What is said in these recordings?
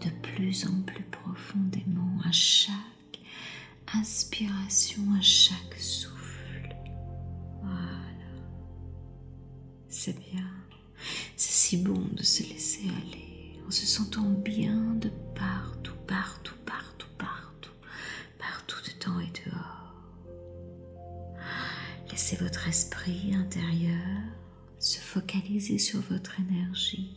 de plus en plus profondément à chaque inspiration, à chaque souffle. Voilà. C'est bien. C'est si bon de se laisser aller en se sentant bien de partout, partout, partout, partout, partout dedans et dehors. Laissez votre esprit intérieur se focaliser sur votre énergie,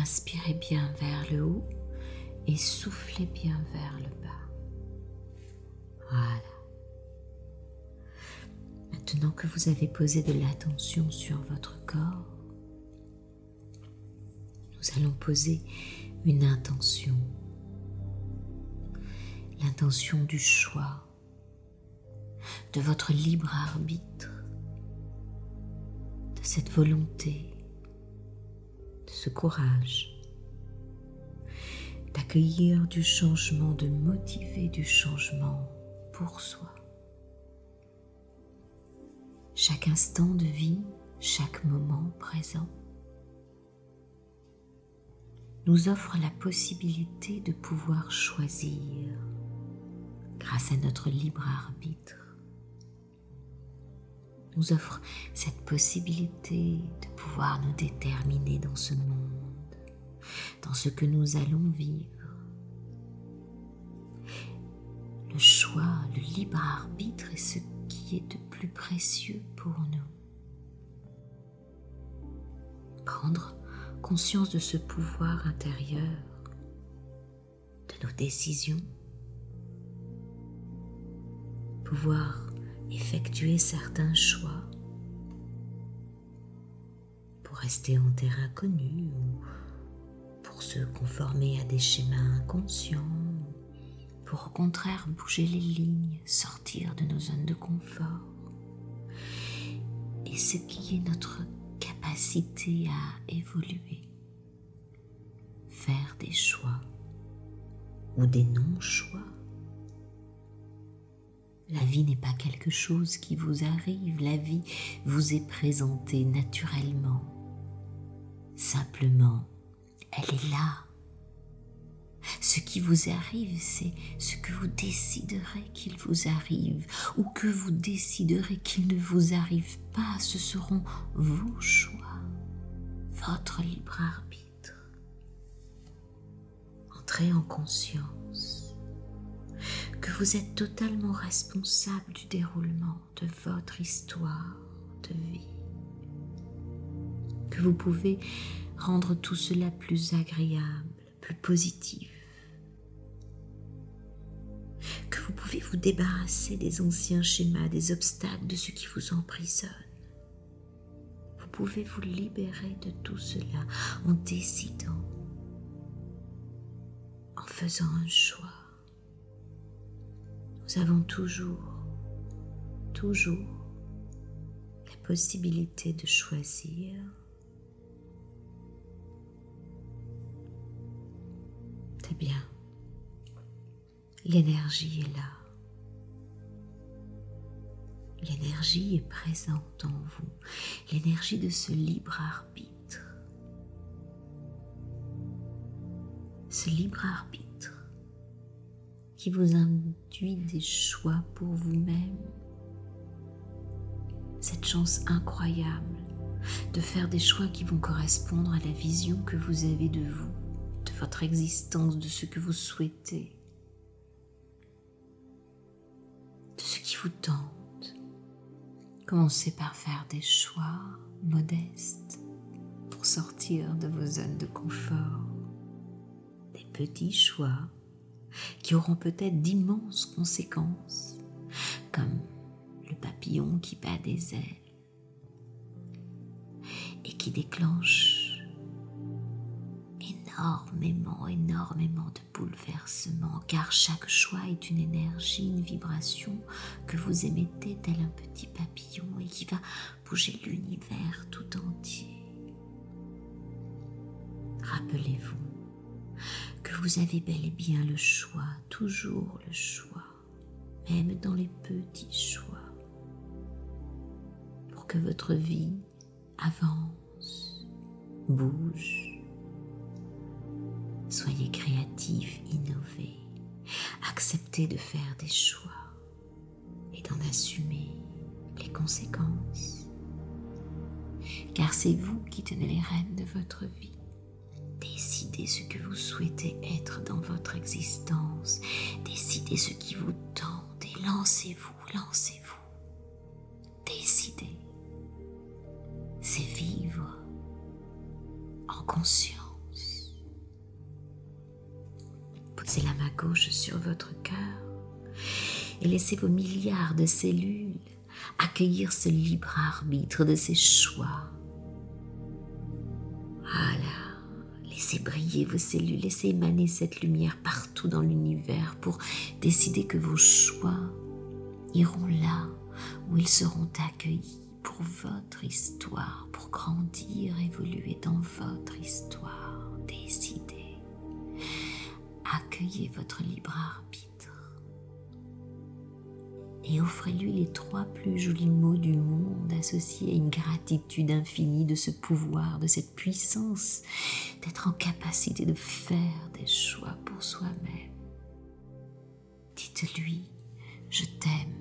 Inspirez bien vers le haut et soufflez bien vers le bas. Voilà. Maintenant que vous avez posé de l'attention sur votre corps, nous allons poser une intention. L'intention du choix, de votre libre arbitre, de cette volonté, ce courage d'accueillir du changement, de motiver du changement pour soi. Chaque instant de vie, chaque moment présent nous offre la possibilité de pouvoir choisir grâce à notre libre arbitre. Nous offre cette possibilité de pouvoir nous déterminer dans ce monde dans ce que nous allons vivre. Le choix, le libre arbitre est ce qui est de plus précieux pour nous. Prendre conscience de ce pouvoir intérieur, de nos décisions, pouvoir effectuer certains choix pour rester en terrain connu ou se conformer à des schémas inconscients, pour au contraire bouger les lignes, sortir de nos zones de confort. Et ce qui est notre capacité à évoluer, faire des choix ou des non-choix. La vie n'est pas quelque chose qui vous arrive, la vie vous est présentée naturellement, simplement elle est là. Ce qui vous arrive, c'est ce que vous déciderez qu'il vous arrive ou que vous déciderez qu'il ne vous arrive pas. Ce seront vos choix, votre libre arbitre. Entrez en conscience vous êtes totalement responsable du déroulement de votre histoire de vie. Que vous pouvez rendre tout cela plus agréable, plus positif. Que vous pouvez vous débarrasser des anciens schémas, des obstacles, de ce qui vous emprisonne. Vous pouvez vous libérer de tout cela en décidant, en faisant un choix. Nous avons toujours, toujours la possibilité de choisir bien. L'énergie est là. L'énergie est présente en vous. L'énergie de ce libre arbitre. Ce libre arbitre qui vous induit des choix pour vous-même. Cette chance incroyable de faire des choix qui vont correspondre à la vision que vous avez de vous votre existence, de ce que vous souhaitez, de ce qui vous tente. Commencez par faire des choix modestes pour sortir de vos zones de confort. Des petits choix qui auront peut-être d'immenses conséquences, comme le papillon qui bat des ailes et qui déclenche énormément, énormément de bouleversements, car chaque choix est une énergie, une vibration que vous émettez tel un petit papillon et qui va bouger l'univers tout entier. Rappelez-vous que vous avez bel et bien le choix, toujours le choix, même dans les petits choix, pour que votre vie avance, bouge, Soyez créatifs, innovez. Acceptez de faire des choix et d'en assumer les conséquences. Car c'est vous qui tenez les rênes de votre vie. Décidez ce que vous souhaitez être dans votre existence. Décidez ce qui vous tente et lancez-vous, lancez-vous. Décidez. C'est vivre en conscience. Posez la main gauche sur votre cœur et laissez vos milliards de cellules accueillir ce libre arbitre de ces choix. Laissez briller vos cellules, laissez émaner cette lumière partout dans l'univers pour décider que vos choix iront là où ils seront accueillis pour votre histoire, pour grandir, évoluer dans votre histoire. Décidez. Accueillez votre libre arbitre et offrez-lui les trois plus jolis mots du monde associés à une gratitude infinie de ce pouvoir, de cette puissance, d'être en capacité de faire des choix pour soi-même. Dites-lui, je t'aime